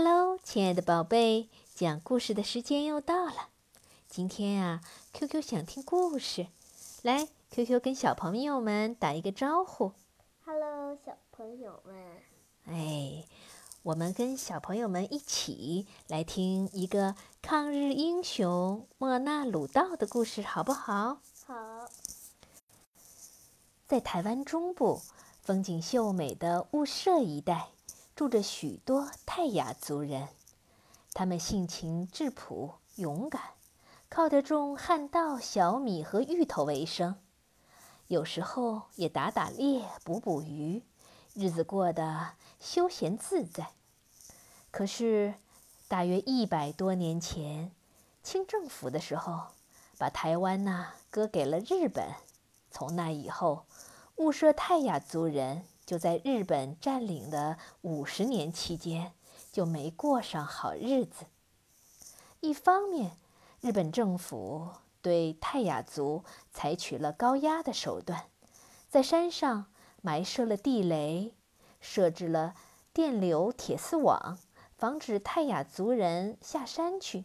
Hello，亲爱的宝贝，讲故事的时间又到了。今天啊，QQ 想听故事，来，QQ 跟小朋友们打一个招呼。Hello，小朋友们。哎，我们跟小朋友们一起来听一个抗日英雄莫那鲁道的故事，好不好？好。在台湾中部风景秀美的雾社一带。住着许多泰雅族人，他们性情质朴、勇敢，靠着种旱稻、小米和芋头为生，有时候也打打猎、捕捕鱼，日子过得休闲自在。可是，大约一百多年前，清政府的时候，把台湾呐割给了日本。从那以后，雾社泰雅族人。就在日本占领的五十年期间，就没过上好日子。一方面，日本政府对泰雅族采取了高压的手段，在山上埋设了地雷，设置了电流铁丝网，防止泰雅族人下山去。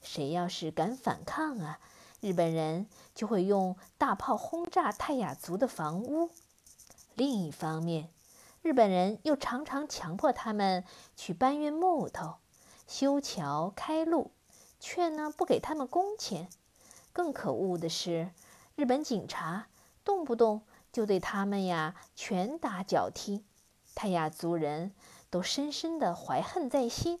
谁要是敢反抗啊，日本人就会用大炮轰炸泰雅族的房屋。另一方面，日本人又常常强迫他们去搬运木头、修桥、开路，却呢不给他们工钱。更可恶的是，日本警察动不动就对他们呀拳打脚踢。泰雅族人都深深的怀恨在心，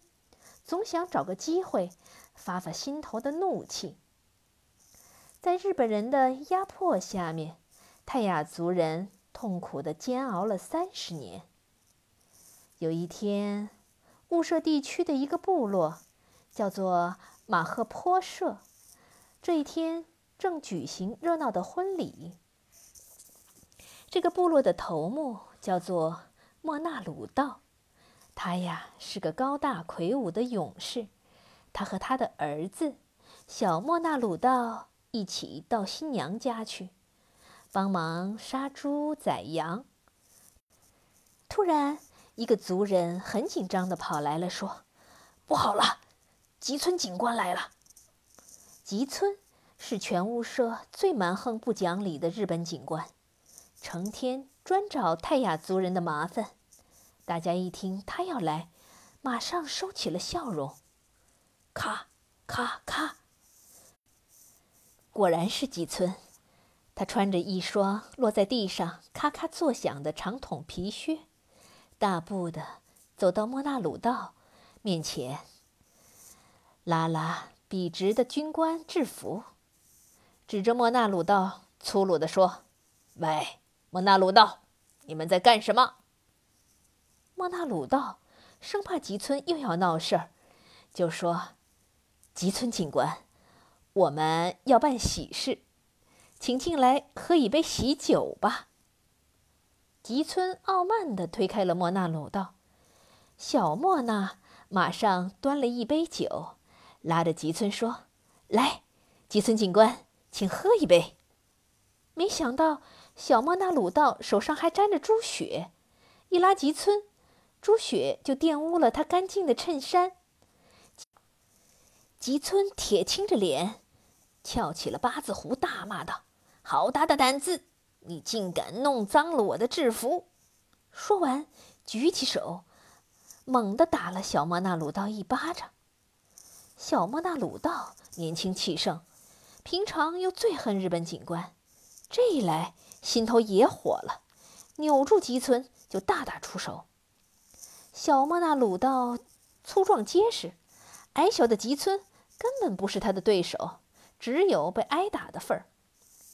总想找个机会发发心头的怒气。在日本人的压迫下面，泰雅族人。痛苦的煎熬了三十年。有一天，雾社地区的一个部落，叫做马赫坡社，这一天正举行热闹的婚礼。这个部落的头目叫做莫那鲁道，他呀是个高大魁梧的勇士。他和他的儿子小莫那鲁道一起到新娘家去。帮忙杀猪宰羊。突然，一个族人很紧张地跑来了，说：“不好了，吉村警官来了。”吉村是全屋社最蛮横不讲理的日本警官，成天专找泰雅族人的麻烦。大家一听他要来，马上收起了笑容。咔咔咔，果然是吉村。他穿着一双落在地上咔咔作响的长筒皮靴，大步的走到莫那鲁道面前，拉拉笔直的军官制服，指着莫那鲁道粗鲁的说：“喂，莫那鲁道，你们在干什么？”莫那鲁道生怕吉村又要闹事儿，就说：“吉村警官，我们要办喜事。”请进来喝一杯喜酒吧。吉村傲慢地推开了莫那鲁道，小莫那马上端了一杯酒，拉着吉村说：“来，吉村警官，请喝一杯。”没想到小莫那鲁道手上还沾着猪血，一拉吉村，猪血就玷污了他干净的衬衫。吉村铁青着脸，翘起了八字胡，大骂道。好大的胆子！你竟敢弄脏了我的制服！说完，举起手，猛地打了小莫那鲁道一巴掌。小莫那鲁道年轻气盛，平常又最恨日本警官，这一来心头也火了，扭住吉村就大打出手。小莫那鲁道粗壮结实，矮小的吉村根本不是他的对手，只有被挨打的份儿。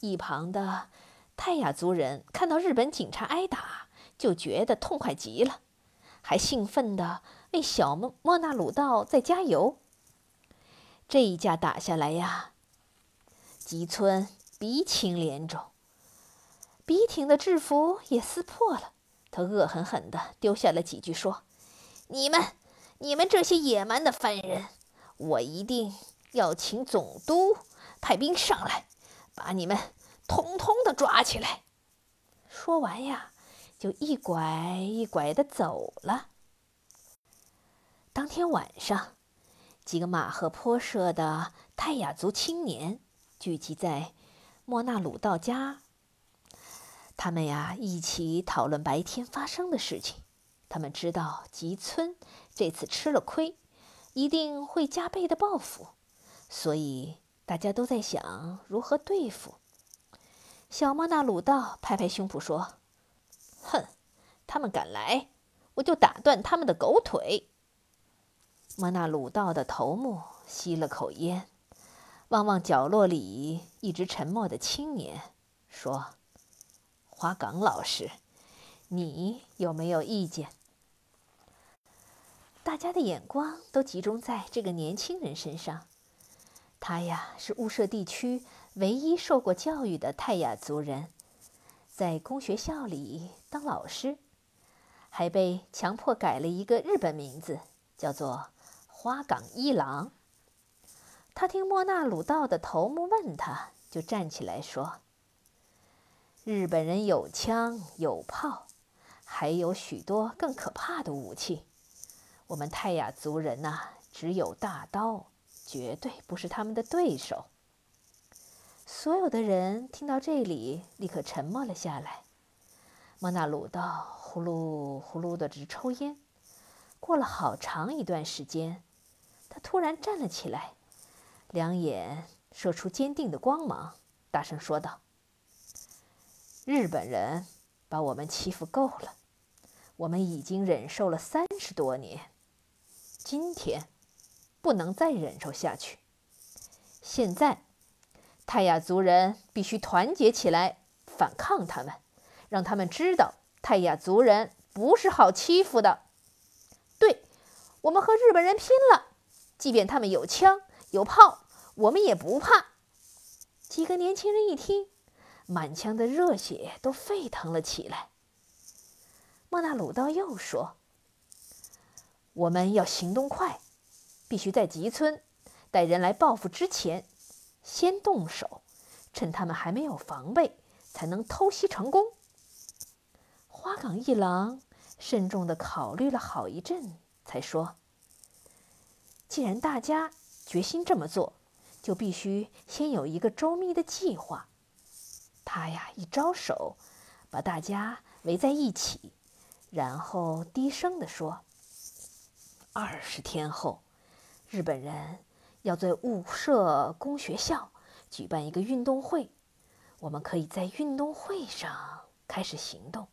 一旁的泰雅族人看到日本警察挨打，就觉得痛快极了，还兴奋地为小莫莫那鲁道在加油。这一架打下来呀，吉村鼻青脸肿，笔挺的制服也撕破了。他恶狠狠地丢下了几句，说：“你们，你们这些野蛮的犯人，我一定要请总督派兵上来。”把你们通通的抓起来！说完呀，就一拐一拐的走了。当天晚上，几个马赫坡社的泰雅族青年聚集在莫纳鲁道家。他们呀，一起讨论白天发生的事情。他们知道吉村这次吃了亏，一定会加倍的报复，所以大家都在想如何对付。小莫纳鲁道拍拍胸脯说：“哼，他们敢来，我就打断他们的狗腿。”莫纳鲁道的头目吸了口烟，望望角落里一直沉默的青年，说。花岗老师，你有没有意见？大家的眼光都集中在这个年轻人身上。他呀，是雾社地区唯一受过教育的泰雅族人，在公学校里当老师，还被强迫改了一个日本名字，叫做花岗一郎。他听莫那鲁道的头目问他，就站起来说。日本人有枪有炮，还有许多更可怕的武器。我们泰雅族人呐，只有大刀，绝对不是他们的对手。所有的人听到这里，立刻沉默了下来。莫纳鲁道呼噜呼噜的直抽烟。过了好长一段时间，他突然站了起来，两眼射出坚定的光芒，大声说道。日本人把我们欺负够了，我们已经忍受了三十多年，今天不能再忍受下去。现在，泰雅族人必须团结起来反抗他们，让他们知道泰雅族人不是好欺负的。对，我们和日本人拼了，即便他们有枪有炮，我们也不怕。几个年轻人一听。满腔的热血都沸腾了起来。莫纳鲁道又说：“我们要行动快，必须在吉村带人来报复之前，先动手，趁他们还没有防备，才能偷袭成功。”花岗一郎慎重地考虑了好一阵，才说：“既然大家决心这么做，就必须先有一个周密的计划。”他呀，一招手，把大家围在一起，然后低声地说：“二十天后，日本人要在雾社工学校举办一个运动会，我们可以在运动会上开始行动。”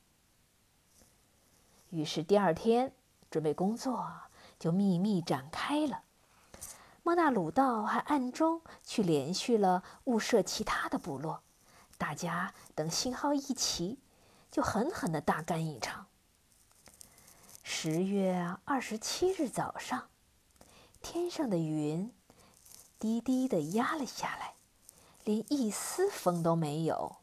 于是第二天，准备工作就秘密展开了。莫纳鲁道还暗中去联系了雾社其他的部落。大家等信号一齐，就狠狠的大干一场。十月二十七日早上，天上的云低低的压了下来，连一丝风都没有。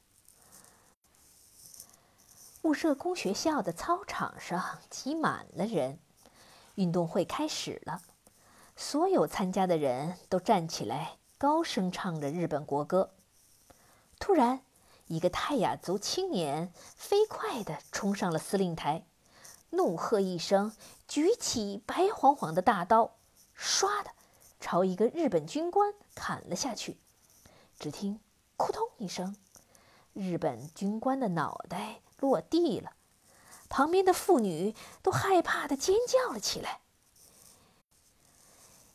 雾社工学校的操场上挤满了人，运动会开始了。所有参加的人都站起来，高声唱着日本国歌。突然，一个泰雅族青年飞快地冲上了司令台，怒喝一声，举起白晃晃的大刀，唰的朝一个日本军官砍了下去。只听“扑通”一声，日本军官的脑袋落地了，旁边的妇女都害怕的尖叫了起来。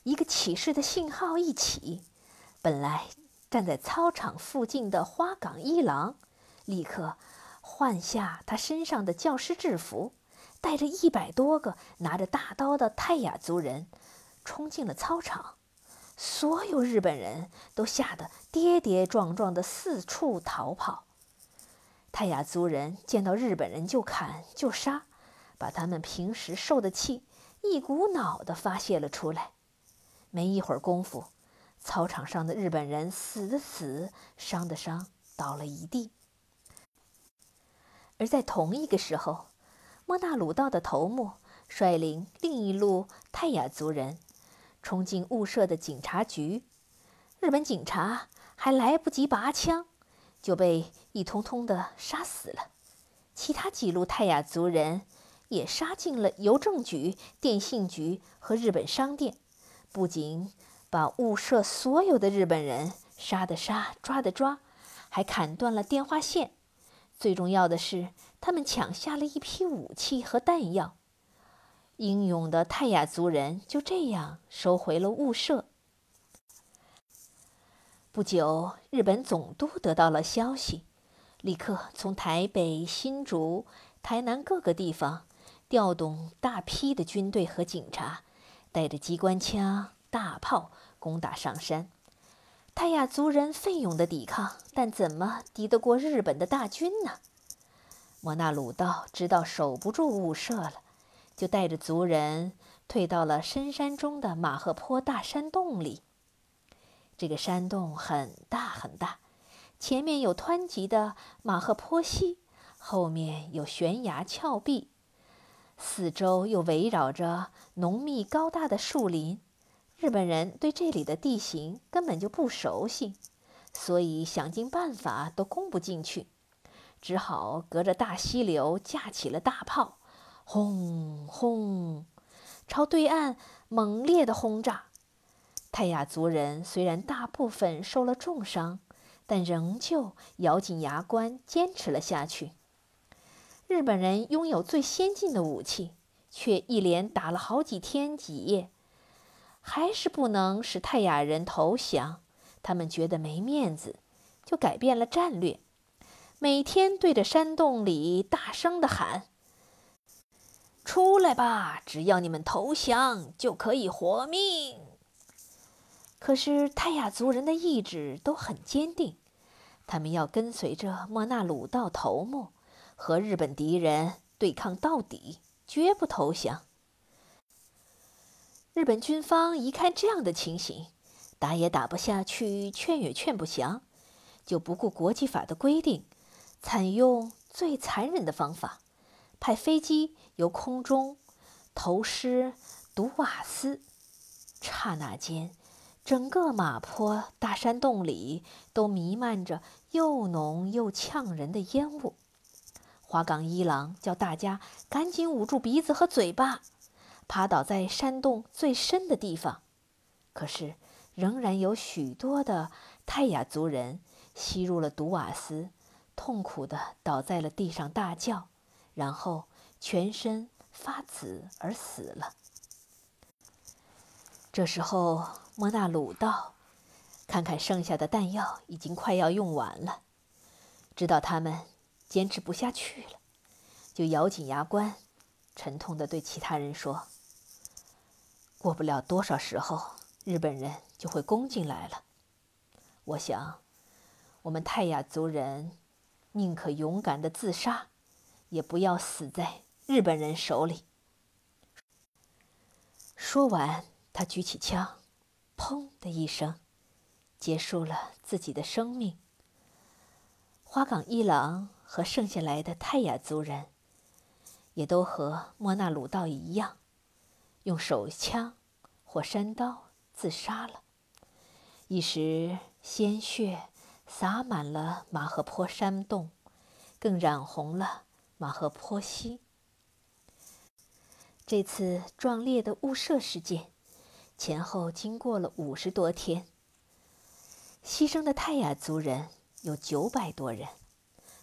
一个起事的信号一起，本来。站在操场附近的花岗一郎，立刻换下他身上的教师制服，带着一百多个拿着大刀的泰雅族人，冲进了操场。所有日本人都吓得跌跌撞撞的四处逃跑。泰雅族人见到日本人就砍就杀，把他们平时受的气一股脑的发泄了出来。没一会儿功夫。操场上的日本人死的死，伤的伤，倒了一地。而在同一个时候，莫纳鲁道的头目率领另一路泰雅族人冲进雾社的警察局，日本警察还来不及拔枪，就被一通通的杀死了。其他几路泰雅族人也杀进了邮政局、电信局和日本商店，不仅把雾社所有的日本人杀的杀、抓的抓，还砍断了电话线。最重要的是，他们抢下了一批武器和弹药。英勇的泰雅族人就这样收回了雾社。不久，日本总督得到了消息，立刻从台北、新竹、台南各个地方调动大批的军队和警察，带着机关枪、大炮攻打上山。泰雅族人奋勇的抵抗，但怎么敌得过日本的大军呢？摩那鲁道知道守不住雾社了。就带着族人退到了深山中的马赫坡大山洞里。这个山洞很大很大，前面有湍急的马赫坡溪，后面有悬崖峭壁，四周又围绕着浓密高大的树林。日本人对这里的地形根本就不熟悉，所以想尽办法都攻不进去，只好隔着大溪流架起了大炮。轰轰，朝对岸猛烈的轰炸。泰雅族人虽然大部分受了重伤，但仍旧咬紧牙关坚持了下去。日本人拥有最先进的武器，却一连打了好几天几夜，还是不能使泰雅人投降。他们觉得没面子，就改变了战略，每天对着山洞里大声地喊。出来吧！只要你们投降，就可以活命。可是泰雅族人的意志都很坚定，他们要跟随着莫那鲁道头目，和日本敌人对抗到底，绝不投降。日本军方一看这样的情形，打也打不下去，劝也劝不降，就不顾国际法的规定，采用最残忍的方法。派飞机由空中投尸毒瓦斯，刹那间，整个马坡大山洞里都弥漫着又浓又呛人的烟雾。华冈一郎叫大家赶紧捂住鼻子和嘴巴，趴倒在山洞最深的地方。可是，仍然有许多的泰雅族人吸入了毒瓦斯，痛苦地倒在了地上大叫。然后全身发紫而死了。这时候，莫那鲁道看看剩下的弹药已经快要用完了，知道他们坚持不下去了，就咬紧牙关，沉痛地对其他人说：“过不了多少时候，日本人就会攻进来了。我想，我们泰雅族人宁可勇敢地自杀。”也不要死在日本人手里。说完，他举起枪，砰的一声，结束了自己的生命。花岗一郎和剩下来的泰雅族人，也都和莫那鲁道一样，用手枪或山刀自杀了。一时，鲜血洒满了马河坡山洞，更染红了。马赫坡西。这次壮烈的雾社事件，前后经过了五十多天。牺牲的泰雅族人有九百多人。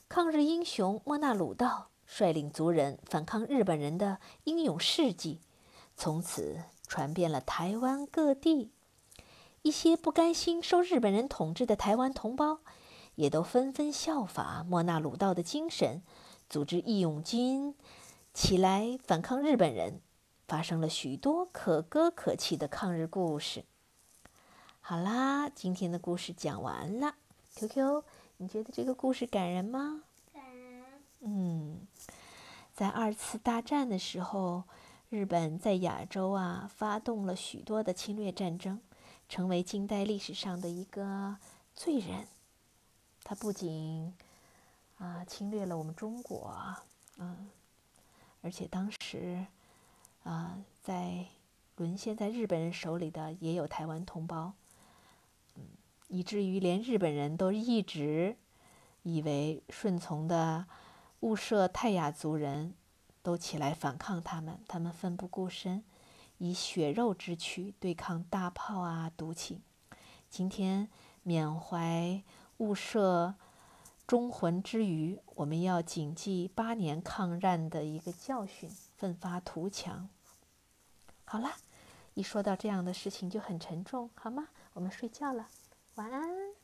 抗日英雄莫那鲁道率领族人反抗日本人的英勇事迹，从此传遍了台湾各地。一些不甘心受日本人统治的台湾同胞，也都纷纷效法莫那鲁道的精神。组织义勇军起来反抗日本人，发生了许多可歌可泣的抗日故事。好啦，今天的故事讲完了。QQ，你觉得这个故事感人吗？感人。嗯，在二次大战的时候，日本在亚洲啊发动了许多的侵略战争，成为近代历史上的一个罪人。他不仅啊，侵略了我们中国，嗯，而且当时，啊，在沦陷在日本人手里的也有台湾同胞，嗯，以至于连日本人都一直以为顺从的雾社泰雅族人都起来反抗他们。他们奋不顾身，以血肉之躯对抗大炮啊、毒气。今天缅怀雾社忠魂之余，我们要谨记八年抗战的一个教训，奋发图强。好啦，一说到这样的事情就很沉重，好吗？我们睡觉了，晚安。